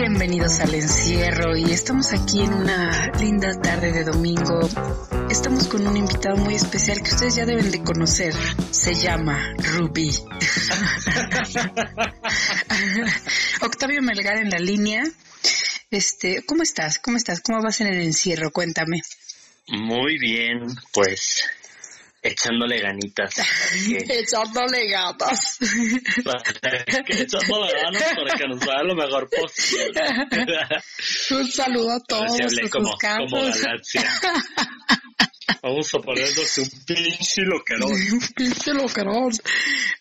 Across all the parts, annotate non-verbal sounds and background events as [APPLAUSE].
Bienvenidos al encierro y estamos aquí en una linda tarde de domingo. Estamos con un invitado muy especial que ustedes ya deben de conocer. Se llama Ruby. [LAUGHS] Octavio Melgar en la línea. Este, ¿cómo estás? ¿Cómo estás? ¿Cómo vas en el encierro? Cuéntame. Muy bien, pues echándole ganitas. [LAUGHS] echándole ganas. echándole ganas para que nos vaya lo mejor posible. Un saludo a todos. como, como galaxia. Vamos a ponernos un pinche loquerón. [LAUGHS] un pinche loquerón.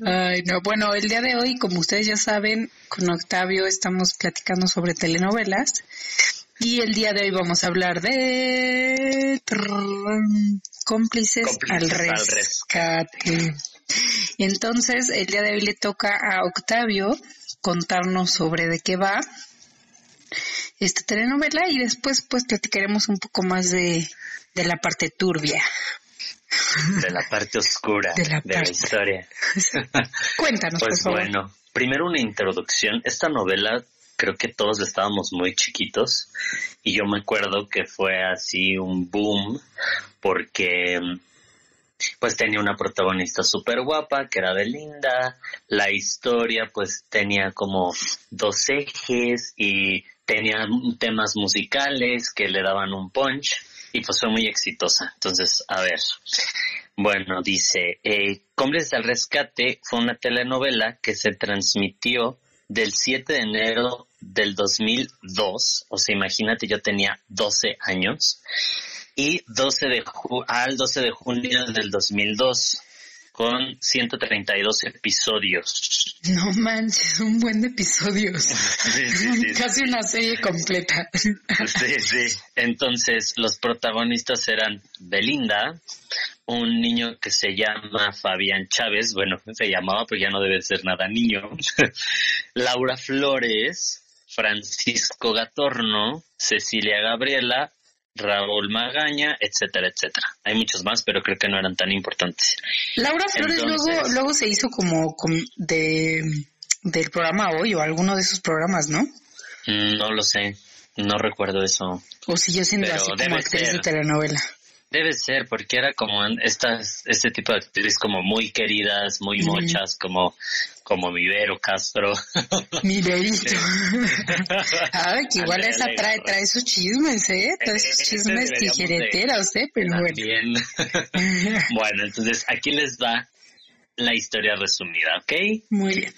Ay, no. Bueno, el día de hoy, como ustedes ya saben, con Octavio estamos platicando sobre telenovelas. Y el día de hoy vamos a hablar de cómplices, al, rescate. Y entonces el día de hoy le toca a Octavio contarnos sobre de qué va esta telenovela y después pues platicaremos un poco más de, de la parte turbia. De la parte oscura de la, historia. [LAUGHS] Cuéntanos, pues por favor. bueno, primero una introducción. Esta novela creo que todos estábamos muy chiquitos y yo me acuerdo que fue así un boom porque pues tenía una protagonista súper guapa que era Belinda, la historia pues tenía como dos ejes y tenía temas musicales que le daban un punch y pues fue muy exitosa. Entonces, a ver, bueno, dice, eh, del Rescate fue una telenovela que se transmitió del 7 de enero del 2002, o sea, imagínate, yo tenía 12 años, y 12 de al 12 de junio del 2002 con 132 episodios. No manches, un buen de episodios. [LAUGHS] [LAUGHS] Casi una serie completa. Sí, sí. Entonces, los protagonistas eran Belinda, un niño que se llama Fabián Chávez, bueno, se llamaba, pero ya no debe ser nada niño. [LAUGHS] Laura Flores, Francisco Gatorno, Cecilia Gabriela, Raúl Magaña, etcétera, etcétera. Hay muchos más, pero creo que no eran tan importantes. Laura Flores luego, luego se hizo como, de del programa Hoy o alguno de esos programas, ¿no? Mm, no lo sé, no recuerdo eso. O si yo siendo así como actriz de telenovela. Debe ser, porque era como estas, este tipo de actrices como muy queridas, muy mochas, como, como mi Vero Castro. [LAUGHS] Mi Verito. [LAUGHS] Ay, que igual esa trae, trae sus chismes, ¿eh? Trae sus chismes tijereteras, ¿eh? Pero bueno. [LAUGHS] bueno, entonces aquí les va la historia resumida, ¿ok? Muy bien.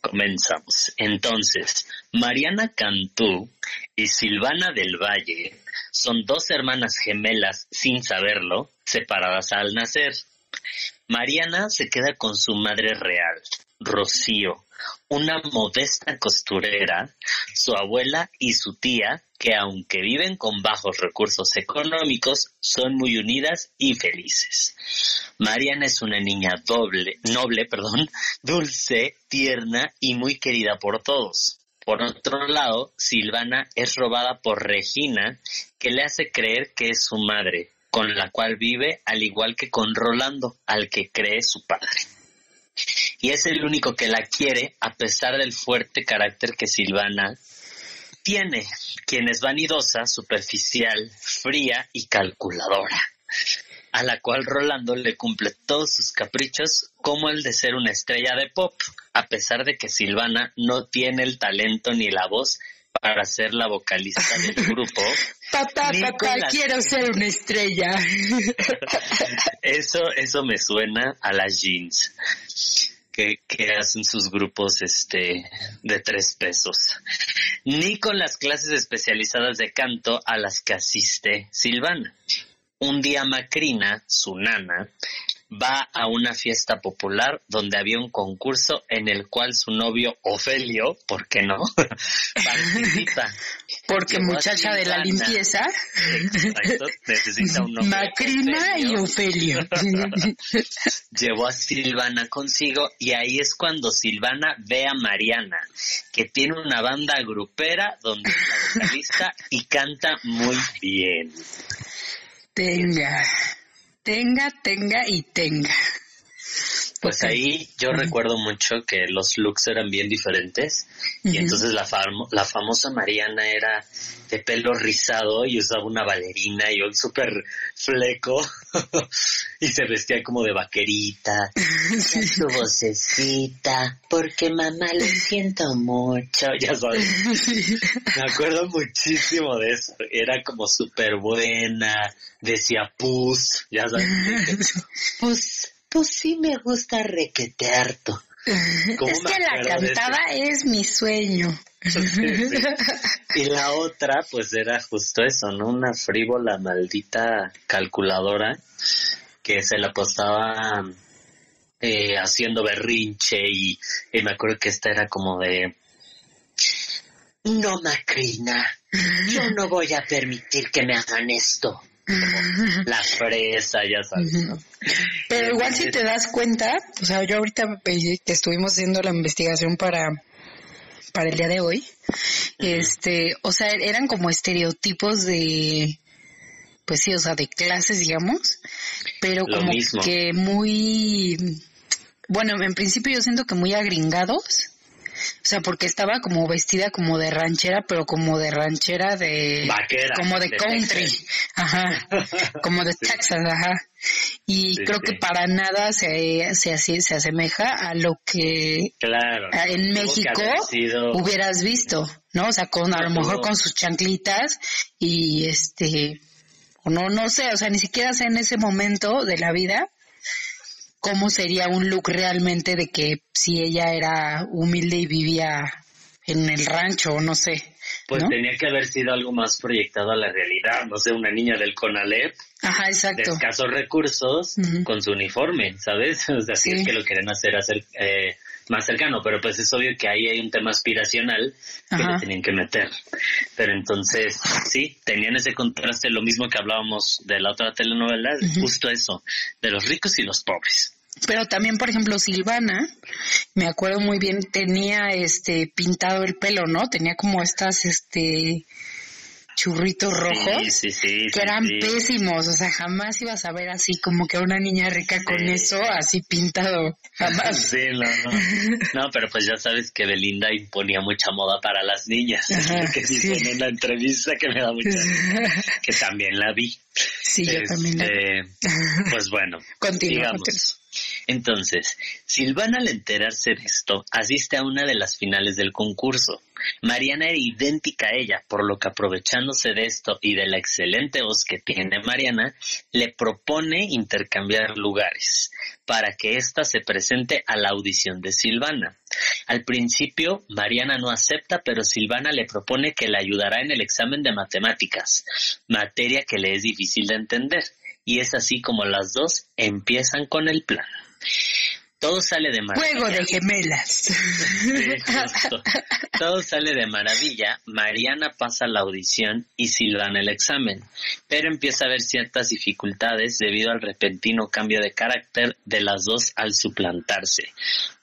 Comenzamos. Entonces, Mariana Cantú y Silvana del Valle son dos hermanas gemelas sin saberlo, separadas al nacer. Mariana se queda con su madre real, Rocío, una modesta costurera, su abuela y su tía, que aunque viven con bajos recursos económicos, son muy unidas y felices. Mariana es una niña doble, noble, perdón, dulce, tierna y muy querida por todos. Por otro lado, Silvana es robada por Regina, que le hace creer que es su madre, con la cual vive al igual que con Rolando, al que cree su padre. Y es el único que la quiere a pesar del fuerte carácter que Silvana tiene, quien es vanidosa, superficial, fría y calculadora a la cual Rolando le cumple todos sus caprichos como el de ser una estrella de pop, a pesar de que Silvana no tiene el talento ni la voz para ser la vocalista del [LAUGHS] grupo. Papá, papá, quiero ser una estrella. [LAUGHS] eso, eso me suena a las jeans. Que, hacen sus grupos este de tres pesos. Ni con las clases especializadas de canto a las que asiste Silvana. Un día Macrina, su nana, va a una fiesta popular donde había un concurso en el cual su novio Ofelio, ¿por qué no? [LAUGHS] participa. Porque muchacha de la limpieza. Exacto, necesita un nombre. Macrina y Ofelio. [LAUGHS] Llevó a Silvana consigo y ahí es cuando Silvana ve a Mariana, que tiene una banda grupera donde es la vocalista y canta muy bien. Tenga, tenga, tenga y tenga. Pues ahí yo recuerdo mucho que los looks eran bien diferentes y entonces la, la famosa Mariana era de pelo rizado y usaba una balerina y un súper fleco [LAUGHS] y se vestía como de vaquerita. [LAUGHS] Su vocecita, porque mamá le siento mucho, ya sabes. Me acuerdo muchísimo de eso. Era como súper buena, decía pus, ya sabes. [LAUGHS] Pues, pues sí me gusta requetearto. [LAUGHS] Es que la cantaba es mi sueño. [LAUGHS] Y la otra, pues era justo eso, ¿no? Una frívola, maldita calculadora que se la apostaba eh, haciendo berrinche y, me acuerdo que esta era como de... No, Macrina, yo no voy a permitir que me hagan esto. La fresa, ya sabes, ¿no? Pero igual si te das cuenta, o sea, yo ahorita que estuvimos haciendo la investigación para para el día de hoy. Este, o sea, eran como estereotipos de pues sí, o sea, de clases, digamos, pero como que muy bueno, en principio yo siento que muy agringados o sea, porque estaba como vestida como de ranchera, pero como de ranchera de... Como de, country. Ajá. [LAUGHS] Como de Texas, ajá. Y creo que para nada se, se, se asemeja a lo que claro, en México hubieras visto, ¿no? O sea, con a lo mejor con sus chanclitas y este, no, no sé, o sea, ni siquiera sé en ese momento de la vida cómo sería un look realmente de que si ella era humilde y vivía en el rancho o no sé. Pues tenía que haber sido algo más proyectado a la realidad, no sé, una niña del CONALEP Ajá, exacto. de escasos recursos con su uniforme, ¿sabes? [LAUGHS] O sea, si es que lo quieren hacer, hacer eh, más cercano, pero pues es obvio que ahí hay un tema aspiracional que le tenían que meter. Pero entonces, sí, tenían ese contraste, lo mismo que hablábamos de la otra telenovela, justo eso, de los ricos y los pobres. Pero también, por ejemplo, Silvana, me acuerdo muy bien, tenía este pintado el pelo, ¿no? Tenía como estas, este, churritos rojos que eran pésimos, o sea, jamás ibas a ver así como que una niña rica con eso así pintado, jamás. Sí, no, no. No, pero pues ya sabes que Belinda imponía mucha moda para las niñas, [LAUGHS] que dice en una entrevista que me da mucha que también la vi. Sí, yo también la vi. Este, pues bueno, [LAUGHS] digamos. Entonces, Silvana al enterarse de esto, asiste a una de las finales del concurso. Mariana era idéntica a ella, por lo que aprovechándose de esto y de la excelente voz que tiene Mariana, le propone intercambiar lugares para que ésta se presente a la audición de Silvana. Al principio, Mariana no acepta, pero Silvana le propone que le ayudará en el examen de matemáticas, materia que le es difícil de entender y es así como las dos empiezan con el plan. Todo sale de maravilla. Juego de gemelas. [LAUGHS] Todo sale de maravilla. Mariana pasa la audición y Silvana el examen, pero empieza a haber ciertas dificultades debido al repentino cambio de carácter de las dos al suplantarse,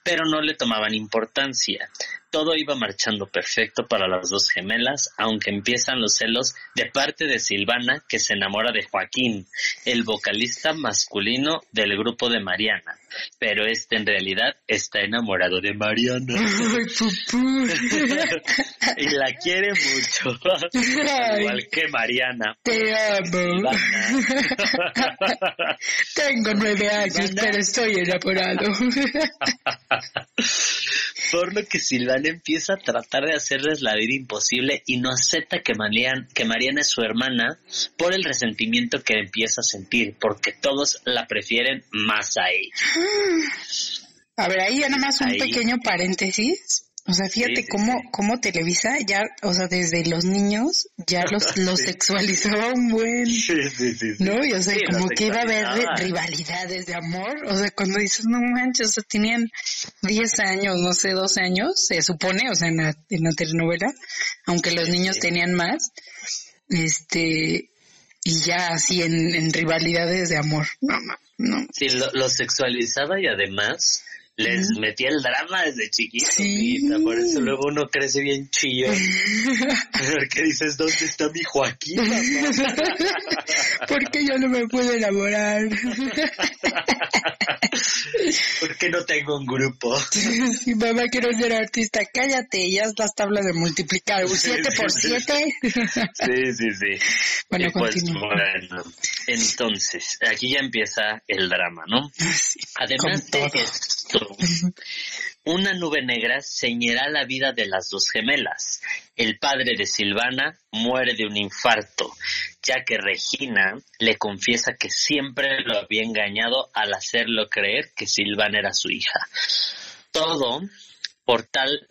pero no le tomaban importancia. Todo iba marchando perfecto para las dos gemelas, aunque empiezan los celos de parte de Silvana, que se enamora de Joaquín, el vocalista masculino del grupo de Mariana. Pero este en realidad está enamorado de Mariana. [LAUGHS] [LAUGHS] y la quiere mucho. Igual que Mariana. Te amo. [LAUGHS] Tengo nueve años, pero estoy enamorado. Por lo que Silvana empieza a tratar de hacerles la vida imposible y no acepta que Mariana, que Mariana es su hermana por el resentimiento que empieza a sentir, porque todos la prefieren más a ella. A ver, ahí ya nada más un pequeño paréntesis. O sea, fíjate cómo, cómo Televisa ya, o sea, desde los niños ya los, [LAUGHS] los sexualizaba un buen. Sí, sí, sí. ¿No? Y o sea, como que iba a haber rivalidades de amor. O sea, cuando dices, no manches, o sea, tenían 10 años, no sé, 12 años, se supone, o sea, en la, en la telenovela, aunque los niños tenían más. Este, y ya así en, en rivalidades de amor. No, no, no. Sí, lo, lo sexualizaba y además les metía el drama desde chiquito, por eso luego uno crece bien chillo. [LAUGHS] Porque dices, ¿dónde está mi Joaquín? [LAUGHS] Porque yo no me puedo enamorar. [LAUGHS] [LAUGHS] ¿Por qué no tengo un grupo? Sí, mamá, quiero ser artista. Cállate, ya es las tablas de multiplicar. ¿Un 7 por 7? Sí, sí, sí. Bueno, pues bueno, entonces, aquí ya empieza el drama, ¿no? Además Con de esto, una nube negra señala la vida de las dos gemelas. El padre de Silvana muere de un infarto, ya que Regina le confiesa que siempre lo había engañado al hacerlo creer que Silvana era su hija. Todo por tal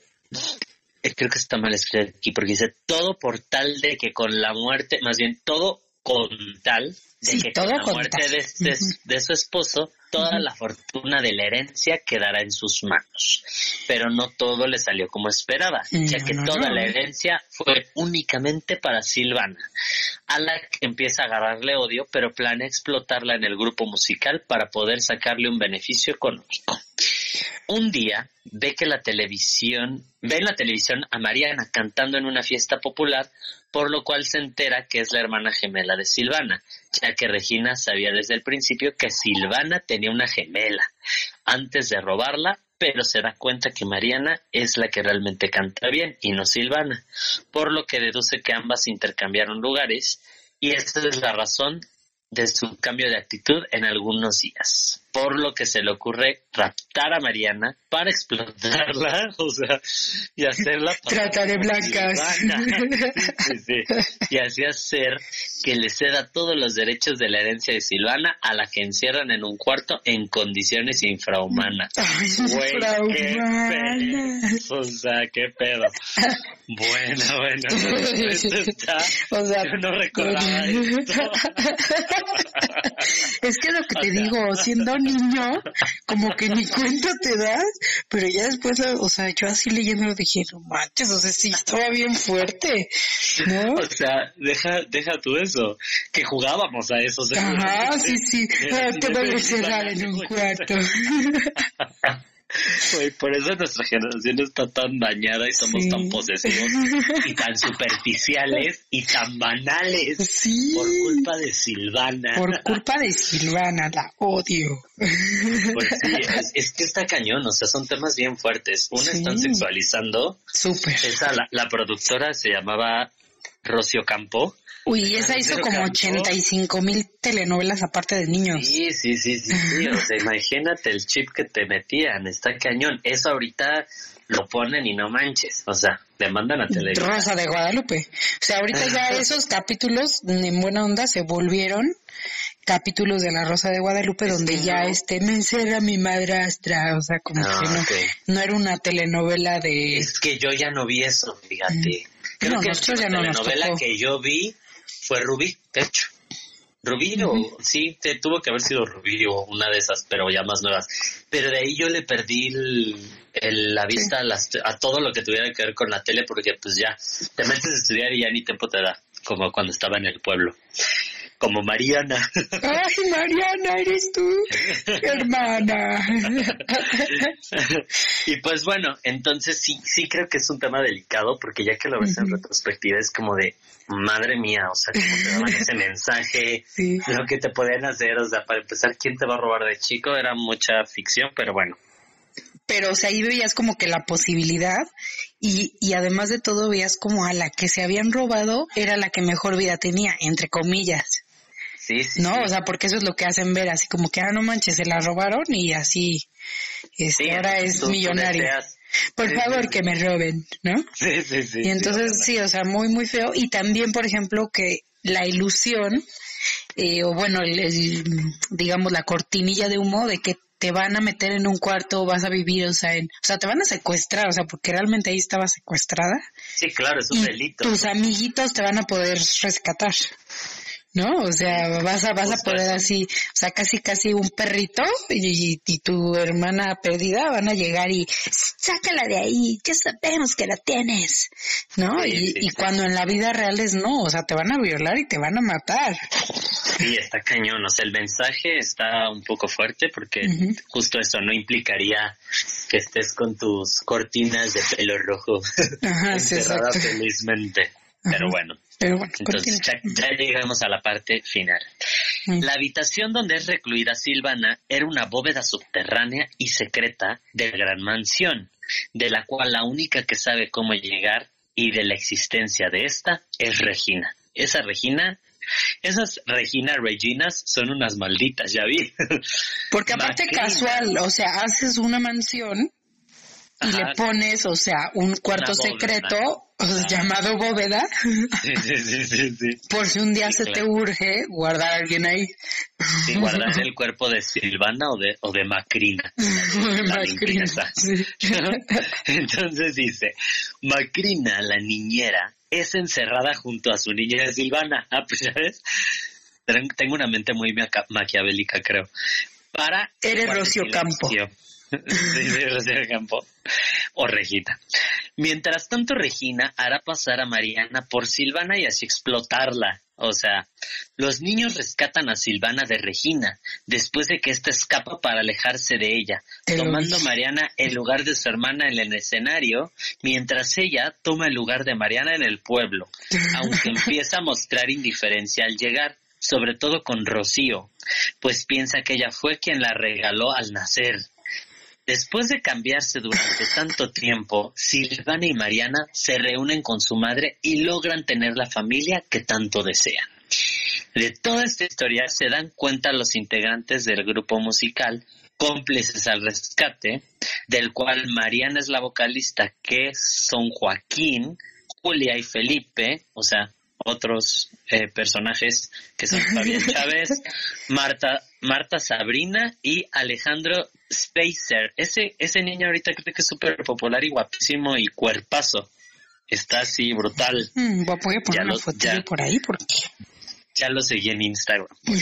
eh, creo que está mal escrito aquí porque dice todo por tal de que con la muerte, más bien todo con tal de Sí, que todo con la muerte de, este- de su esposo, toda la fortuna de la herencia quedará en sus manos. Pero no todo le salió como esperaba, ya No, que no, toda no. la herencia fue únicamente para Silvana, a la que empieza a agarrarle odio, pero planea explotarla en el grupo musical para poder sacarle un beneficio económico. Un día ve que la televisión, ve en la televisión a Mariana cantando en una fiesta popular, por lo cual se entera que es la hermana gemela de Silvana, ya que Regina sabía desde el principio que Silvana tenía una gemela antes de robarla, pero se da cuenta que Mariana es la que realmente canta bien y no Silvana, por lo que deduce que ambas intercambiaron lugares y esta es la razón de su cambio de actitud en algunos días, por lo que se le ocurre raptar a Mariana para explotarla, [LAUGHS] o sea, y hacerla [LAUGHS] Trata de blancas. [LAUGHS] Sí, sí, y así hacer que le ceda todos los derechos de la herencia de Silvana a la que encierran en un cuarto en condiciones infrahumanas. Ay, Güey, qué pedo. O sea, qué pedo. Bueno, bueno, esto está... O sea, Yo no recordaba esto. es que lo que te digo, siendo niño, como que ni cuenta te das, pero ya después, o sea, yo así leyéndolo dije, no manches, o sea, sí, estaba bien fuerte, ¿no? [LAUGHS] O sea, deja, deja tú eso, que jugábamos a eso. Ajá, sí, sí, te voy a encerrar en un cuarto. [LAUGHS] Por eso nuestra generación está tan dañada y somos Sí. tan posesivos y tan superficiales y tan banales Sí, por culpa de Silvana. por culpa de Silvana, la odio. Pues sí, es, es que está cañón, o sea, son temas bien fuertes. Una Sí. están sexualizando, Súper. esa, la, la productora se llamaba Rocío Campo. Uy, esa hizo como cantó. 85 mil telenovelas aparte de niños. Sí, sí, sí, sí, sí, o sea, imagínate el chip que te metían, está cañón. Eso ahorita lo ponen y no manches, o sea, te mandan a televisión. Rosa de Guadalupe. O sea, ahorita ya [LAUGHS] esos capítulos en buena onda se volvieron capítulos de la Rosa de Guadalupe Es donde ya no. este me encerra mi madrastra, o sea, como Ah, que no, no era una telenovela de Es que yo ya no vi eso, fíjate. Creo Mm. No, que la nosotros ya última no nos telenovela que yo vi fue Rubí, de hecho. Rubí o sí, te, tuvo que haber sido Rubí o una de esas, pero ya más nuevas. Pero de ahí yo le perdí el- el- la vista a, las, a todo lo que tuviera que ver con la tele porque pues ya te metes a estudiar y ya ni tiempo te da, como cuando estaba en el pueblo. Como Mariana. Ay, Mariana, eres tú, hermana. [LAUGHS] y pues bueno, entonces sí, sí creo que es un tema delicado porque ya que lo ves en retrospectiva es como de, madre mía, o sea, como te daban ese mensaje, Sí. lo que te podían hacer, o sea, para empezar, ¿quién te va a robar de chico? Era mucha ficción, pero bueno. Pero, o sea, ahí veías como que la posibilidad y, y además de todo veías como a la que se habían robado era la que mejor vida tenía, entre comillas. Sí, sí. No, sí. o sea, porque eso es lo que hacen ver, así como que, ah, no manches, se la robaron y así, este, Sí, ahora es tú- tú millonaria. deseas- Por sí, favor, que me roben, ¿no? Sí, sí, sí. Y entonces, sí, o sea, muy, muy feo. Y también, por ejemplo, que la ilusión, eh, o bueno, el- el, digamos, la cortinilla de humo de que te van a meter en un cuarto, vas a vivir, o sea, en, o sea, te van a secuestrar, o sea, porque realmente ahí estaba secuestrada. Sí, claro, es un y delito. tus amiguitos te van a poder rescatar. ¿No? O sea, vas a, vas a poder así, o sea, casi casi un perrito y, y tu hermana perdida van a llegar y sácala de ahí, ya sabemos que la tienes, ¿no? Sí, y, sí, y sí. cuando en la vida real es no, o sea, te van a violar y te van a matar. Sí, está cañón. O sea, el mensaje está un poco fuerte porque justo eso no implicaría que estés con tus cortinas de pelo rojo Ajá, [LAUGHS] encerrada felizmente. Pero bueno, Pero bueno, entonces ya llegamos a la parte final. La habitación donde es recluida Silvana era una bóveda subterránea y secreta de la gran mansión, de la cual la única que sabe cómo llegar y de la existencia de esta es Regina. Esa Regina esas Regina Reginas son unas malditas, ya vi. Porque aparte casual, o sea, haces una mansión y le pones, o sea, un cuarto secreto llamado bóveda. Sí, sí, sí, Por si un día se te urge guardar a alguien ahí. Sí, guardar el cuerpo de Silvana o de, o de Macrina. [LAUGHS] Macrina. [LAUGHS] Entonces dice, Macrina, la niñera, es encerrada junto a su niña Silvana. Ah, pues ya ves. Tengo una mente muy maquiavélica, creo. Para Eres Rocio Campo. [LAUGHS] Campo o Regina. Mientras tanto, Regina hará pasar a Mariana por Silvana y así explotarla. O sea, los niños rescatan a Silvana de Regina después de que ésta escapa para alejarse de ella, tomando Mariana el lugar de su hermana en el escenario, mientras ella toma el lugar de Mariana en el pueblo, aunque [LAUGHS] empieza a mostrar indiferencia al llegar, sobre todo con Rocío, pues piensa que ella fue quien la regaló al nacer. Después de cambiarse durante tanto tiempo, Silvana y Mariana se reúnen con su madre y logran tener la familia que tanto desean. De toda esta historia se dan cuenta los integrantes del grupo musical cómplices al rescate, del cual Mariana es la vocalista, que son Joaquín, Julia y Felipe, o sea, otros eh, personajes que son Fabián [LAUGHS] Chávez, Marta, Marta Sabrina y Alejandro Spacer. Ese, ese niño ahorita creo que es súper popular y guapísimo y cuerpazo. Está así brutal. Mm, voy a poner una foto por ahí porque ya lo seguí en Instagram. [LAUGHS]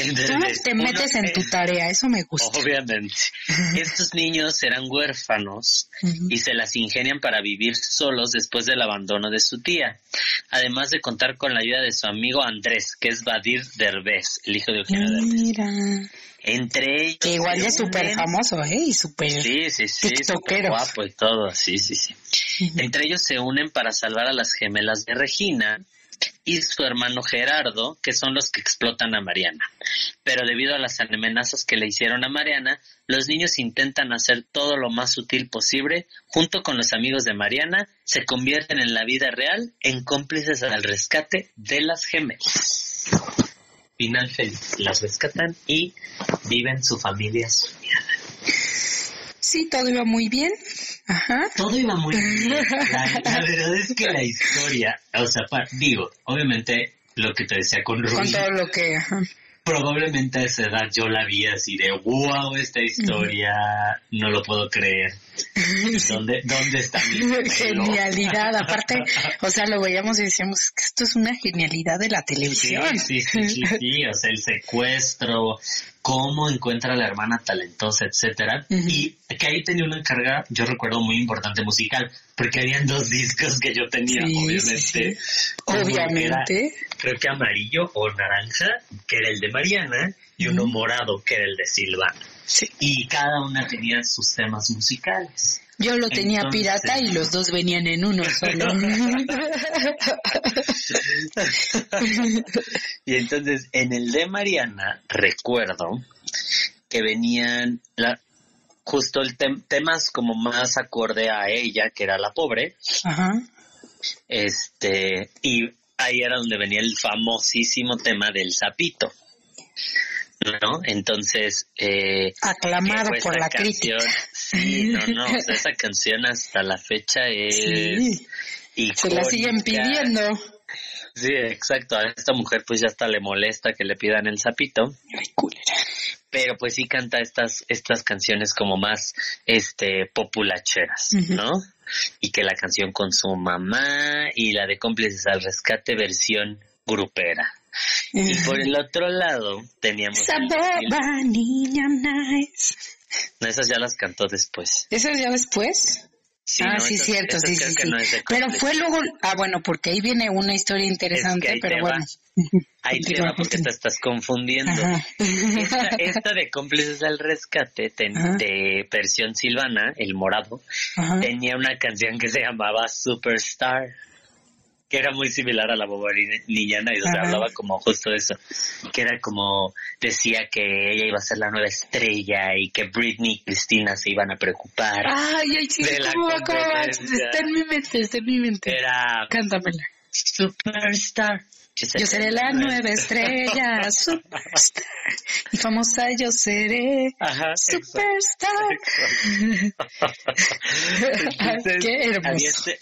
Entonces, te metes en tu tarea, eso me gusta. Obviamente. [LAUGHS] Estos niños serán huérfanos y se las ingenian para vivir solos después del abandono de su tía. Además de contar con la ayuda de su amigo Andrés, que es Badir Derbez, el hijo de Eugenio Mira. Entre ellos. Que igual es súper famoso, ¿eh? Y súper. Sí, sí, sí. guapo y todo, sí, sí, sí. Entre ellos se unen para salvar a las gemelas de Regina y su hermano Gerardo, que son los que explotan a Mariana. Pero debido a las amenazas que le hicieron a Mariana, los niños intentan hacer todo lo más sutil posible, junto con los amigos de Mariana, se convierten en la vida real en cómplices al rescate de las gemelas. Final feliz, las rescatan y viven su familia soñada. Sí, todo iba muy bien. Ajá. Todo iba muy bien. La, [LAUGHS] verdad es que la historia, o sea, digo, obviamente lo que te decía con Rubí. Con todo lo que. Probablemente a esa edad yo la vi así de wow, esta historia, no lo puedo creer. ¿Dónde, dónde está mi [LAUGHS] Genialidad, aparte, o sea, lo veíamos y decíamos que esto es una genialidad de la televisión. Sí, sí, sí, sí, o sea, el secuestro, cómo encuentra a la hermana talentosa, etcétera. Y que ahí tenía una carga, yo recuerdo, muy importante musical, porque habían dos discos que yo tenía, obviamente. Obviamente. Creo que amarillo o naranja, que era el de Mariana, y uno morado, que era el de Silvana. Y cada una tenía sus temas musicales. Yo lo tenía pirata y los dos venían en uno solo. [LAUGHS] y entonces en el de Mariana recuerdo que venían la, justo el temas como más acorde a ella, que era la pobre. Este, y ahí era donde venía el famosísimo tema del sapito. ¿no? Entonces... Eh, Aclamado por la crítica. Sí, no, no, esa canción hasta la fecha es... Sí. Se la siguen pidiendo. Sí, exacto. A esta mujer pues ya hasta le molesta que le pidan el sapito. Pero pues sí canta estas, estas canciones como más este populacheras, ¿no? Y que la canción con su mamá y la de cómplices al rescate versión grupera. Y por el otro lado teníamos... Esa niña nice. No, esas ya las cantó después. ¿Esas ya después? ah, sí, cierto, sí, sí, sí. pero fue luego, ah, bueno, porque ahí viene una historia interesante, pero bueno. Ahí te va porque te estás confundiendo. Esta, de cómplices al rescate de versión silvana, el morado, tenía una canción que se llamaba Superstar que era muy similar a la niñana y donde hablaba como justo eso, que era como decía que ella iba a ser la nueva estrella y que Britney y Cristina se iban a preocupar. Ay, ay, sí, ¿cómo va, cómo va? Está en mi mente, está en mi mente. Era... Cántamela. Superstar. Yo seré la nueva estrella, [LAUGHS] superstar. Y famosa yo seré, Ajá, superstar. [LAUGHS] Qué hermoso. Este,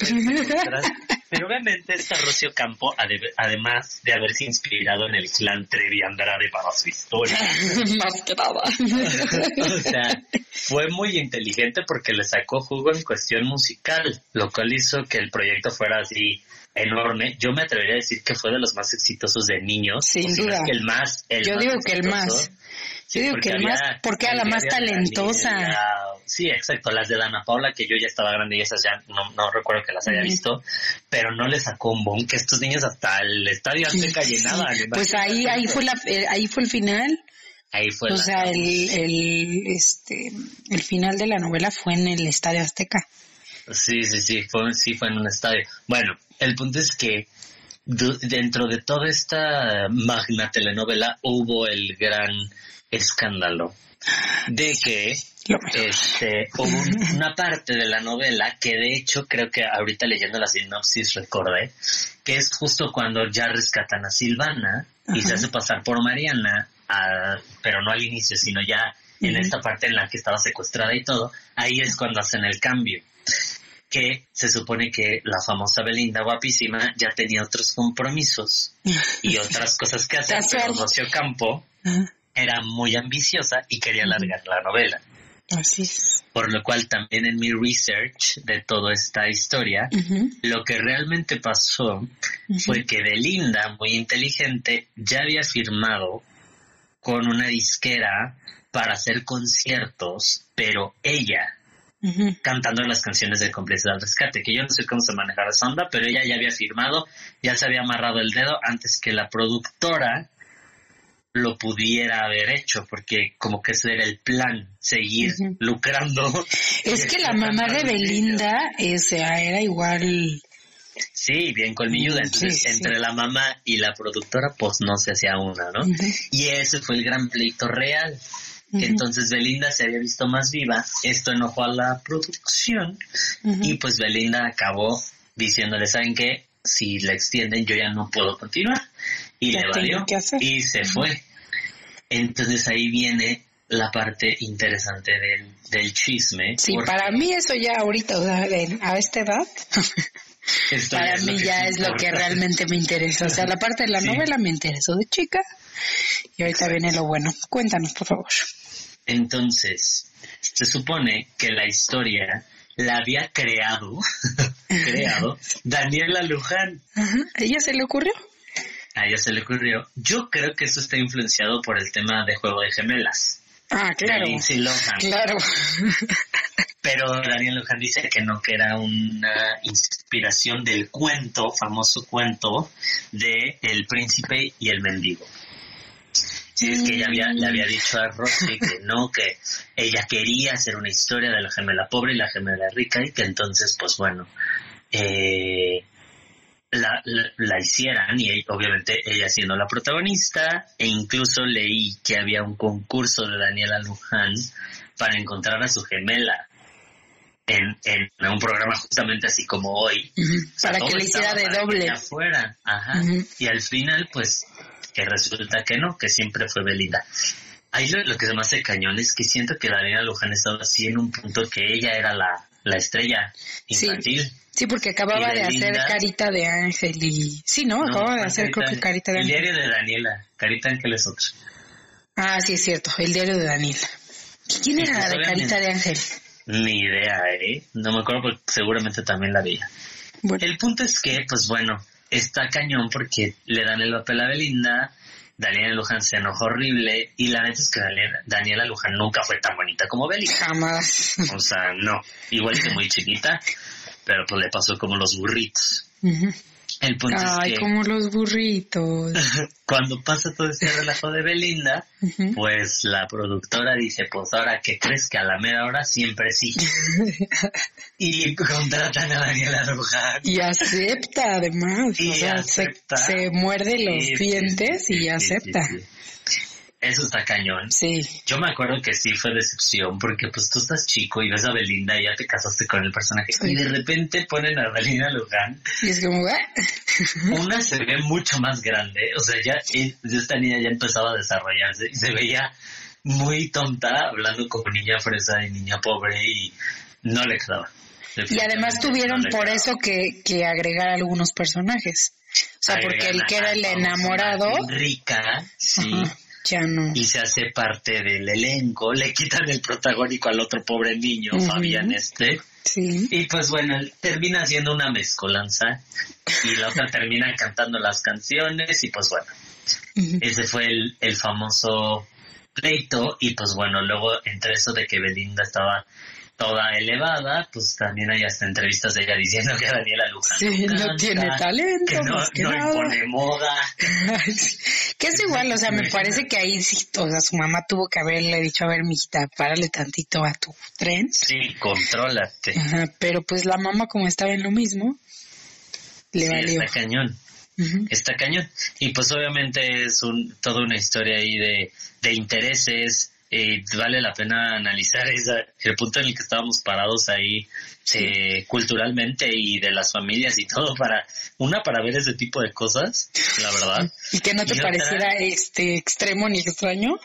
pero obviamente esta Rocio Campo, además de haberse inspirado en el clan Trevi Andrade para su historia. [LAUGHS] Más que nada. o sea, fue muy inteligente porque le sacó jugo en cuestión musical, lo cual hizo que el proyecto fuera así enorme. Yo me atrevería a decir que fue de los más exitosos de niños. Sin duda. el más. Yo digo que el más. Yo digo que el más, porque era la más talentosa. sí, exacto, las de Dana Paula, que yo ya estaba grande y esas ya no, no recuerdo que las haya visto, pero no le sacó un bon que estos niños hasta el estadio Azteca llenaban. Pues ahí, ahí fue la, eh, ahí fue el final. Ahí fue. O sea, el, el, este, el final de la novela fue en el estadio Azteca. Sí, sí, sí, fue, sí fue en un estadio. Bueno, el punto es que dentro de toda esta magna telenovela hubo el gran escándalo de que este, hubo una parte de la novela que de hecho creo que ahorita leyendo la sinopsis recordé que es justo cuando ya rescatan a Silvana y se hace pasar por Mariana, pero no al inicio, sino ya en esta parte en la que estaba secuestrada y todo, ahí es cuando hacen el cambio que se supone que la famosa Belinda guapísima ya tenía otros compromisos y [LAUGHS] otras cosas que hacer, pero Rocío Campo era muy ambiciosa y quería alargar la novela. Así es. Por lo cual también en mi research de toda esta historia, lo que realmente pasó fue que Belinda, muy inteligente, ya había firmado con una disquera para hacer conciertos, pero ella cantando las canciones de Cómplices del Rescate, que yo no sé cómo se manejaba esa onda, pero ella ya había firmado, ya se había amarrado el dedo antes que la productora lo pudiera haber hecho, porque como que ese era el plan, seguir lucrando. [LAUGHS] Es que la mamá de Belinda ese, era igual... Sí, bien colmilluda. Entonces, entre la mamá y la productora, pues no se hacía una, ¿no? Y ese fue el gran pleito real. Entonces Belinda se había visto más viva, esto enojó a la producción y pues Belinda acabó diciéndole, ¿saben qué? Si la extienden yo ya no puedo continuar. Y le valió y se fue. Entonces ahí viene la parte interesante del, del chisme. Sí, para mí eso ya ahorita, o sea, a esta edad, [LAUGHS] para mí ya es lo que realmente me interesa. O sea, la parte de la [LAUGHS] novela me interesó de chica y ahorita viene lo bueno. Cuéntanos, por favor. Entonces, se supone que la historia la había creado, [LAUGHS] creado Daniela Luján. ¿A ella se le ocurrió? A ella se le ocurrió. Yo creo que eso está influenciado por el tema de Juego de Gemelas. Ah, claro. Claro. [LAUGHS] Pero Daniel Luján dice que no, que era una inspiración del cuento, famoso cuento, de El príncipe y el mendigo. Sí, es que ella había, le había dicho a Rosy que no, que ella quería hacer una historia de la gemela pobre y la gemela rica y que entonces, pues bueno, eh, la, la, hicieran y obviamente ella siendo la protagonista e incluso leí que había un concurso de Daniela Luján para encontrar a su gemela en, en un programa justamente así como hoy. para que le hiciera de doble. Afuera. Ajá. Y al final, pues que resulta que no, que siempre fue Belinda. Ahí lo, que se me hace cañón es que siento que Daniela Luján estaba así en un punto que ella era la, la estrella infantil. Sí. porque acababa de hacer Carita de Ángel y... Sí, ¿no? acababa de hacer creo que Carita de Ángel. El diario de Daniela. Carita Ángel es otro. Ah, sí, es cierto. El diario de Daniela. ¿Quién era la de Carita de Ángel? Ni idea, ¿eh? No me acuerdo porque seguramente también la veía. El punto es que, pues bueno, está cañón porque le dan el papel a Belinda, Daniela Luján se enojó horrible y la neta es que Daniela Luján nunca fue tan bonita como Belinda. Jamás. O sea, no. Igual que muy chiquita, pero pues le pasó como los burritos. El punto Ay, es que como los burritos. [LAUGHS] cuando pasa todo ese relajo de Belinda, pues la productora dice, pues ahora que crees que a la mera hora siempre sí. [LAUGHS] y contratan a Daniela Luján. Y acepta además. Y o sea, se- acepta. Se, muerde los Sí, dientes sí, y sí, acepta. Eso está cañón. Sí. Yo me acuerdo que sí fue decepción porque pues tú estás chico y ves a Belinda y ya te casaste con el personaje Sí. y de repente ponen a Belinda Luján. Y es como, "Ah". [LAUGHS] Una se ve mucho más grande, o sea, ya eh, esta niña ya empezaba a desarrollarse y se veía muy tonta hablando como niña fresa y niña pobre y no le quedaba. Y además tuvieron No por quedaba. eso que, que agregar algunos personajes. O sea, porque el que era el enamorado, Rica, sí. ajá, ya no. y se hace parte del elenco, le quitan el protagónico al otro pobre niño, Ujú. Fabián este, Sí. y pues bueno, termina haciendo una mezcolanza y la otra [LAUGHS] termina cantando las canciones y pues bueno, ese fue el, el famoso pleito y pues bueno, luego entre eso de que Belinda estaba toda elevada, pues también hay hasta entrevistas de ella diciendo que Daniela Luján Sí, no canta, tiene talento, que no, más que no nada. impone moda. [LAUGHS] que es igual, o sea, me parece que ahí sí, o sea, su mamá tuvo que haberle dicho, a ver, mijita, párale tantito a tu tren. Sí, contrólate. Ajá, pero pues la mamá, como estaba en lo mismo, le Sí, valió. está cañón. Ujú. está cañón. Y pues obviamente es un, toda una historia ahí de, de intereses. Eh, vale la pena analizar esa, el punto en el que estábamos parados ahí eh, culturalmente y de las familias y todo para una para ver ese tipo de cosas, la verdad. [LAUGHS] Y que no te Y otra- pareciera este extremo ni extraño.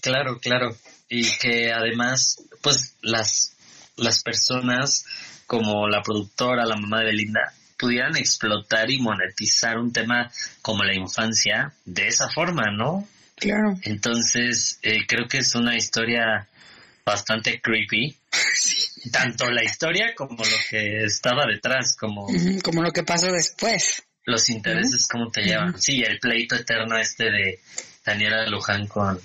Claro, claro. Y que además, pues las, las personas como la productora, la mamá de Belinda, pudieran explotar y monetizar un tema como la infancia de esa forma, ¿no? Claro. Entonces, eh, creo que es una historia bastante creepy. [LAUGHS] Tanto la historia como lo que estaba detrás, como Como lo que pasó después. los intereses, cómo te llevan. Sí, el pleito eterno este de Daniela Luján con, Con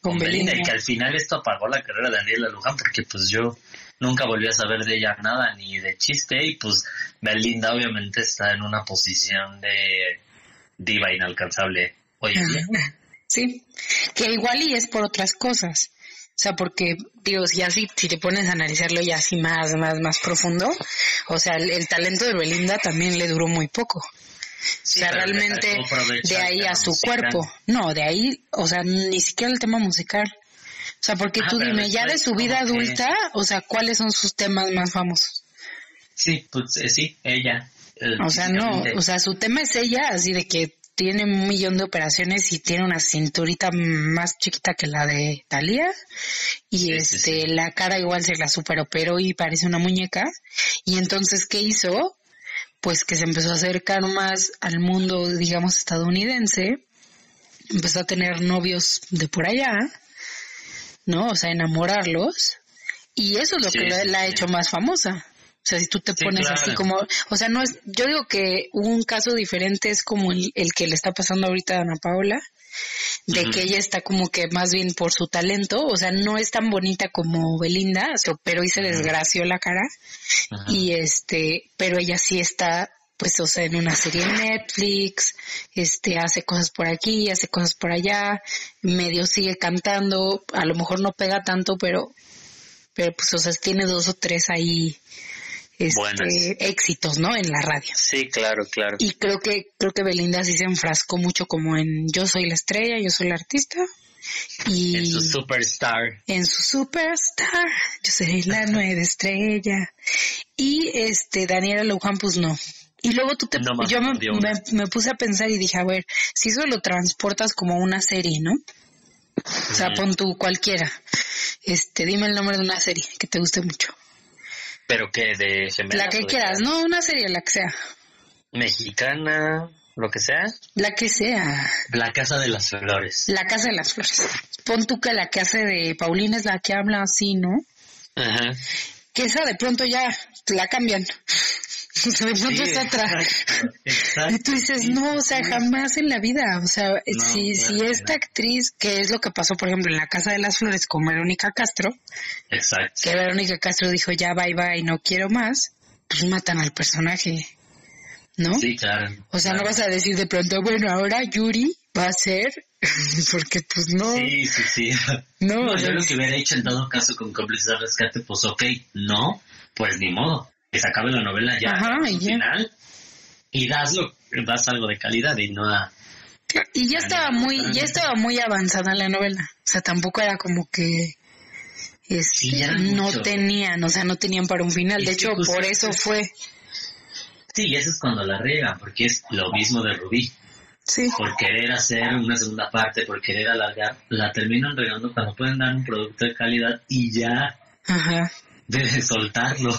con Belinda, Belinda. y que al final esto apagó la carrera de Daniela Luján porque pues yo nunca volví a saber de ella nada ni de chiste y pues Belinda obviamente está en una posición de diva inalcanzable hoy en día. Sí, que igual y es por otras cosas. O sea, porque, digo, si, si te pones a analizarlo ya así más, más, más profundo, o sea, el, el talento de Belinda también le duró muy poco. Sí, o sea, realmente de ahí a su musical. cuerpo. No, de ahí, o sea, ni siquiera el tema musical. O sea, porque Ah, tú dime, ya de su vida que- adulta, o sea, ¿cuáles son sus temas más famosos? Sí, pues eh, sí, ella. eh, O sea, no, o sea, su tema es ella, así de que tiene un millón de operaciones y tiene una cinturita más chiquita que la de Talía y Sí, este sí. la cara igual se la superoperó y parece una muñeca. Y entonces qué hizo pues que se empezó a acercar más al mundo digamos estadounidense. Empezó a tener novios de por allá no o sea enamorarlos. Y eso es lo que la- la ha hecho más famosa o sea, si tú te Sí, pones claro. así como, o sea, no es, yo digo que un caso diferente es como el, el que le está pasando ahorita a Ana Paola, de que ella está como que más bien por su talento, o sea, no es tan bonita como Belinda, o sea, pero hoy se desgració la cara y este, pero ella sí está pues o sea en una serie en Netflix, este hace cosas por aquí, hace cosas por allá, medio sigue cantando, a lo mejor no pega tanto, pero pero pues o sea tiene dos o tres ahí este, éxitos, ¿no? En la radio. Sí, claro, claro. Y creo que creo que Belinda sí se enfrascó mucho como en yo soy la estrella, yo soy la artista y En su superstar. en su superstar, yo soy la nueva estrella. Y este Daniela Luján pues no. Y luego tú te No yo me, me- me puse a pensar y dije, a ver, si eso lo transportas como una serie, ¿no? O sea, pon tú cualquiera. Este, dime el nombre de una serie que te guste mucho. Pero que de gemelas. La que quieras, no, una serie, la que sea. Mexicana, lo que sea. La que sea. La Casa de las Flores. La Casa de las Flores. Pon tú que la que hace de Paulina es la que habla así, ¿no? Ajá. Que esa de pronto ya la cambian. Pronto Sí, está otra. exacto, Y exacto. tú dices, no, o sea, jamás en la vida. O sea, No, si, claro si esta actriz, que es lo que pasó, por ejemplo, en la Casa de las Flores con Verónica Castro, Exacto. que Verónica Castro dijo, ya bye bye, no quiero más, pues matan al personaje. ¿no? Sí, claro. O sea, no vas a decir de pronto, bueno, ahora Yuri va a ser, [LAUGHS] porque pues no. Sí, sí, sí. No, yo lo que hubiera hecho en todo caso con cómplices de rescate, pues ok, no, pues ni modo. Que se acabe la novela ya Ajá, al ya. final y das, lo, das algo de calidad y no a... Y ya estaba muy, ya estaba muy avanzada la novela. O sea, tampoco era como que este, Sí, no tenían, o sea, no tenían para un final. De hecho, por eso eso es- fue. Sí, y eso es cuando la riegan, porque es lo mismo de Rubí. Sí. Por querer hacer una segunda parte, por querer alargar, la terminan regando cuando pueden dar un producto de calidad y ya Ajá. Deben soltarlo.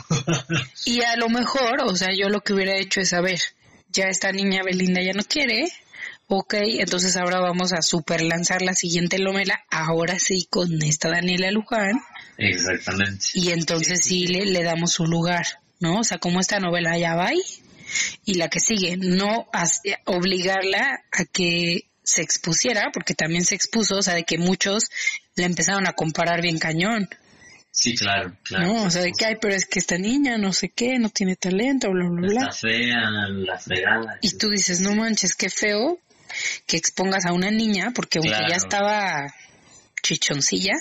Y a lo mejor, o sea, yo lo que hubiera hecho es, a ver, ya esta niña Belinda ya no quiere, ok, entonces ahora vamos a super lanzar la siguiente novela, ahora sí con esta Daniela Luján, Exactamente. y entonces sí le, le damos su lugar, ¿no? O sea, como esta novela ya va ahí, y la que sigue, no as- obligarla a que se expusiera, porque también se expuso, o sea, de que muchos la empezaron a comparar bien cañón. Sí, claro, claro. No, o sea, de que, ay, pero es que esta niña no sé qué, no tiene talento, bla, bla, bla. Está fea, la fregada. Y tú dices, no manches, qué feo que expongas a una niña, porque aunque Claro. ya estaba chichoncilla,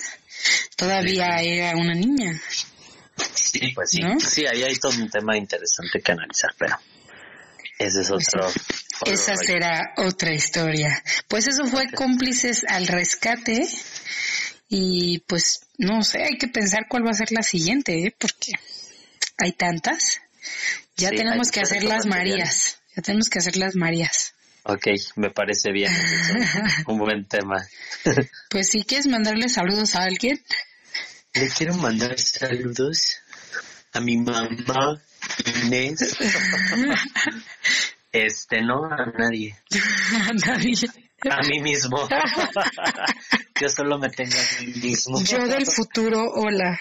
todavía era una niña, Sí, pues sí. ¿no? Sí, ahí hay todo un tema interesante que analizar, pero ese es otro. otro Esa rollo. será otra historia. Pues eso fue cómplices al rescate y pues no sé, hay que pensar cuál va a ser la siguiente, ¿eh? porque hay tantas. Ya Sí, tenemos que hacer las. Marías, ya tenemos que hacer las Marías. Ok, me parece bien. [LAUGHS] un buen tema. [LAUGHS] Pues si quieres mandarle saludos a alguien, Le quiero mandar saludos a mi mamá Inés. [LAUGHS] Este, no a nadie. a nadie. A mí mismo. Yo solo me tengo a mí mismo. Yo del futuro, hola.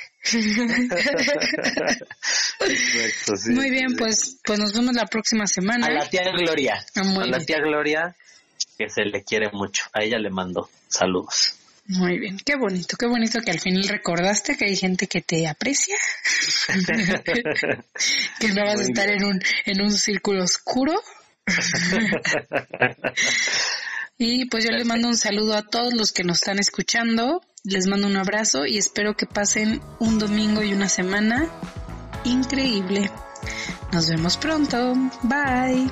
Exacto, sí, Muy bien, sí. pues, pues nos vemos la próxima semana. A la tía Gloria. Ah, muy a la bien. tía Gloria, que se le quiere mucho. A ella le mando saludos. Muy bien, qué bonito, qué bonito que al final recordaste que hay gente que te aprecia, [LAUGHS] que no vas a estar en un en un círculo oscuro. [LAUGHS] y pues yo les mando un saludo a todos los que nos están escuchando, les mando un abrazo y espero que pasen un domingo y una semana increíble. Nos vemos pronto, bye.